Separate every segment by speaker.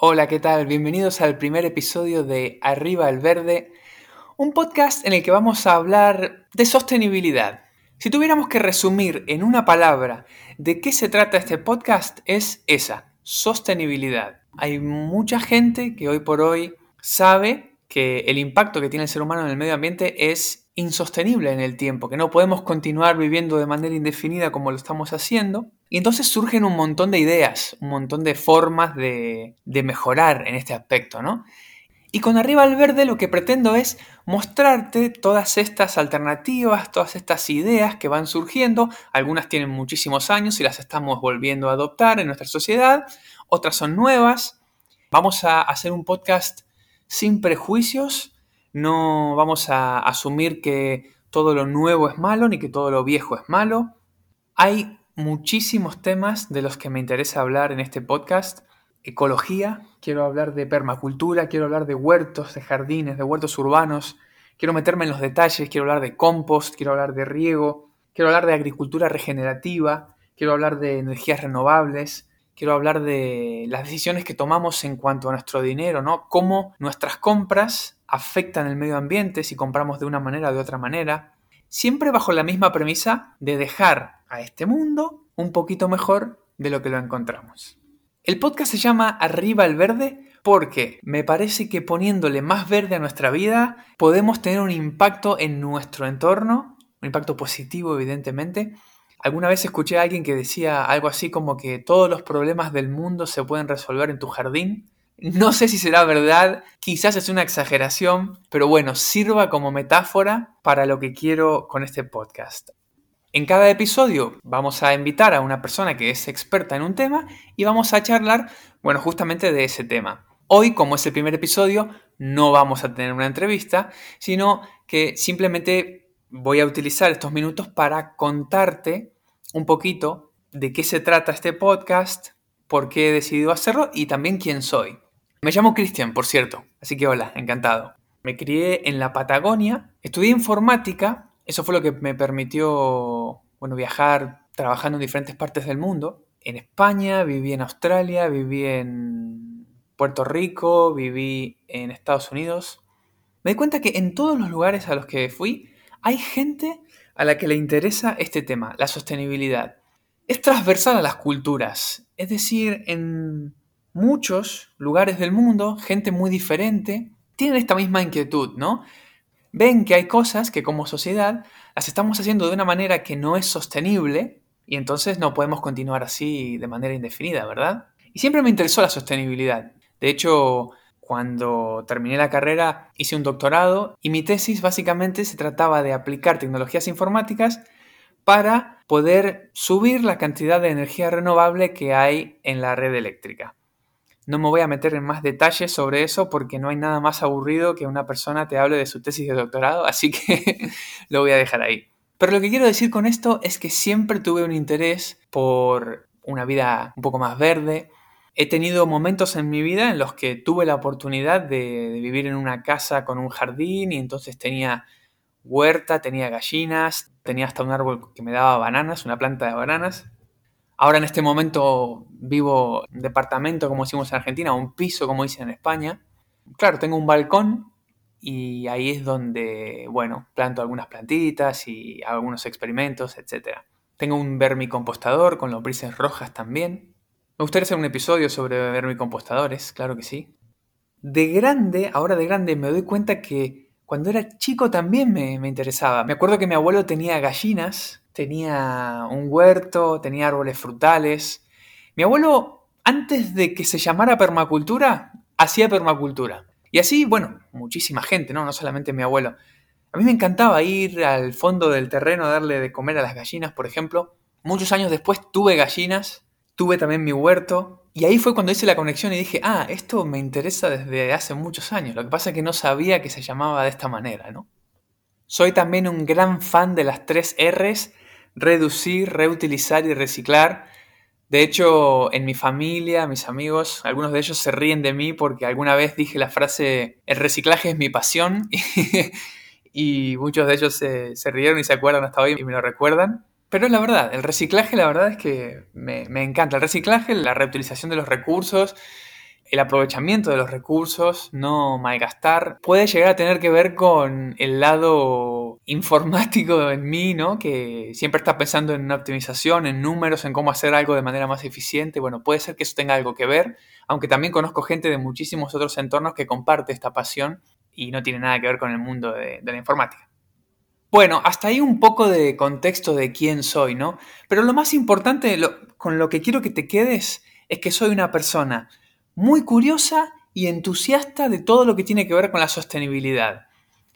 Speaker 1: Hola, ¿qué tal? Bienvenidos al primer episodio de Arriba el Verde, un podcast en el que vamos a hablar de sostenibilidad. Si tuviéramos que resumir en una palabra de qué se trata este podcast, es esa, sostenibilidad. Hay mucha gente que hoy por hoy sabe que el impacto que tiene el ser humano en el medio ambiente es insostenible en el tiempo, que no podemos continuar viviendo de manera indefinida como lo estamos haciendo. Y entonces surgen un montón de ideas, un montón de formas de, mejorar en este aspecto, ¿no? Y con Arriba al Verde lo que pretendo es mostrarte todas estas alternativas, todas estas ideas que van surgiendo. Algunas tienen muchísimos años y las estamos volviendo a adoptar en nuestra sociedad, otras son nuevas. Vamos a hacer un podcast sin prejuicios, no vamos a asumir que todo lo nuevo es malo ni que todo lo viejo es malo. Hay muchísimos temas de los que me interesa hablar en este podcast. Ecología, quiero hablar de permacultura, quiero hablar de huertos, de jardines, de huertos urbanos, quiero meterme en los detalles, quiero hablar de compost, quiero hablar de riego, quiero hablar de agricultura regenerativa, quiero hablar de energías renovables, quiero hablar de las decisiones que tomamos en cuanto a nuestro dinero, ¿no? Cómo nuestras compras afectan el medio ambiente si compramos de una manera o de otra manera. Siempre bajo la misma premisa de dejar a este mundo un poquito mejor de lo que lo encontramos. El podcast se llama Arriba el Verde porque me parece que poniéndole más verde a nuestra vida podemos tener un impacto en nuestro entorno, un impacto positivo evidentemente, Alguna vez escuché a alguien que decía algo así como que todos los problemas del mundo se pueden resolver en tu jardín. No sé si será verdad, quizás es una exageración, pero bueno, sirva como metáfora para lo que quiero con este podcast. En cada episodio vamos a invitar a una persona que es experta en un tema y vamos a charlar, bueno, justamente de ese tema. Hoy, como es el primer episodio, no vamos a tener una entrevista, sino que simplemente voy a utilizar estos minutos para contarte un poquito de qué se trata este podcast, por qué he decidido hacerlo y también quién soy. Me llamo Cristian, por cierto, así que hola, encantado. Me crié en la Patagonia, estudié informática, eso fue lo que me permitió bueno, viajar trabajando en diferentes partes del mundo. En España, viví en Australia, viví en Puerto Rico, viví en Estados Unidos. Me di cuenta que en todos los lugares a los que fui hay gente a la que le interesa este tema, la sostenibilidad. Es transversal a las culturas, es decir, en muchos lugares del mundo, gente muy diferente tiene esta misma inquietud, ¿no? Ven que hay cosas que como sociedad las estamos haciendo de una manera que no es sostenible y entonces no podemos continuar así de manera indefinida, ¿verdad? Y siempre me interesó la sostenibilidad. De hecho, cuando terminé la carrera hice un doctorado y mi tesis básicamente se trataba de aplicar tecnologías informáticas para poder subir la cantidad de energía renovable que hay en la red eléctrica. No me voy a meter en más detalles sobre eso porque no hay nada más aburrido que una persona te hable de su tesis de doctorado, así que lo voy a dejar ahí. Pero lo que quiero decir con esto es que siempre tuve un interés por una vida un poco más verde, He tenido momentos en mi vida en los que tuve la oportunidad de, vivir en una casa con un jardín y entonces tenía huerta, tenía gallinas, tenía hasta un árbol que me daba bananas, una planta de bananas. Ahora en este momento vivo en departamento, como decimos en Argentina, un piso, como dicen en España. Claro, tengo un balcón y ahí es donde, bueno, planto algunas plantitas y hago algunos experimentos, etc. Tengo un vermicompostador con lombrices rojas también. Me gustaría hacer un episodio sobre vermicompostadores, claro que sí. De grande, ahora de grande, me doy cuenta que cuando era chico también me, interesaba. Me acuerdo que mi abuelo tenía gallinas, tenía un huerto, tenía árboles frutales. Mi abuelo, antes de que se llamara permacultura, hacía permacultura. Y así, bueno, muchísima gente, ¿no? No solamente mi abuelo. A mí me encantaba ir al fondo del terreno a darle de comer a las gallinas, por ejemplo. Muchos años después tuve gallinas tuve también mi huerto. Y ahí fue cuando hice la conexión y dije, ah, esto me interesa desde hace muchos años. Lo que pasa es que no sabía que se llamaba de esta manera, ¿no? Soy también un gran fan de las tres R's, reducir, reutilizar y reciclar. De hecho, en mi familia, mis amigos, algunos de ellos se ríen de mí porque alguna vez dije la frase, el reciclaje es mi pasión. y muchos de ellos se, se rieron y se acuerdan hasta hoy y me lo recuerdan. Pero la verdad, el reciclaje la verdad es que me, encanta. El reciclaje, la reutilización de los recursos, el aprovechamiento de los recursos, no malgastar, puede llegar a tener que ver con el lado informático en mí, ¿no? Que siempre está pensando en una optimización, en números, en cómo hacer algo de manera más eficiente. Bueno, puede ser que eso tenga algo que ver, aunque también conozco gente de muchísimos otros entornos que comparte esta pasión y no tiene nada que ver con el mundo de, la informática. Bueno, hasta ahí un poco de contexto de quién soy, ¿no? Pero lo más importante, con lo que quiero que te quedes, es que soy una persona muy curiosa y entusiasta de todo lo que tiene que ver con la sostenibilidad.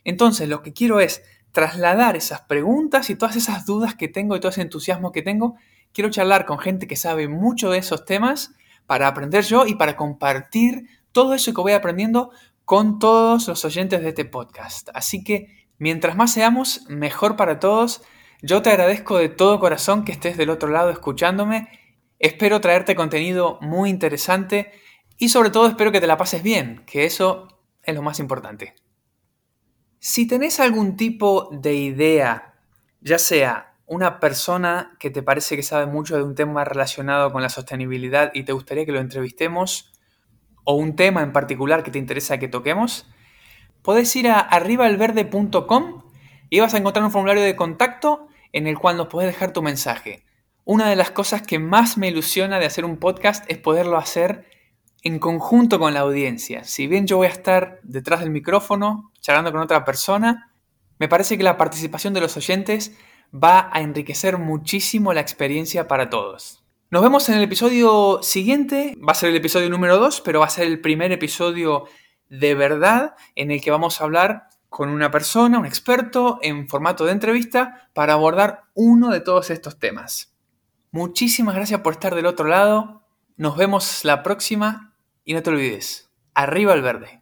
Speaker 1: Entonces, lo que quiero es trasladar esas preguntas y todas esas dudas que tengo y todo ese entusiasmo que tengo. Quiero charlar con gente que sabe mucho de esos temas para aprender yo y para compartir todo eso que voy aprendiendo con todos los oyentes de este podcast. Así que mientras más seamos, mejor para todos. Yo te agradezco de todo corazón que estés del otro lado escuchándome. Espero traerte contenido muy interesante y sobre todo espero que te la pases bien, que eso es lo más importante. Si tenés algún tipo de idea, ya sea una persona que te parece que sabe mucho de un tema relacionado con la sostenibilidad y te gustaría que lo entrevistemos, o un tema en particular que te interesa que toquemos, podés ir a arribaalverde.com y vas a encontrar un formulario de contacto en el cual nos podés dejar tu mensaje. Una de las cosas que más me ilusiona de hacer un podcast es poderlo hacer en conjunto con la audiencia. Si bien yo voy a estar detrás del micrófono, charlando con otra persona, me parece que la participación de los oyentes va a enriquecer muchísimo la experiencia para todos. Nos vemos en el episodio siguiente, va a ser el episodio número 2, pero va a ser el primer episodio de verdad en el que vamos a hablar con una persona, un experto, en formato de entrevista para abordar uno de todos estos temas. Muchísimas gracias por estar del otro lado. Nos vemos la próxima y no te olvides, arriba el verde.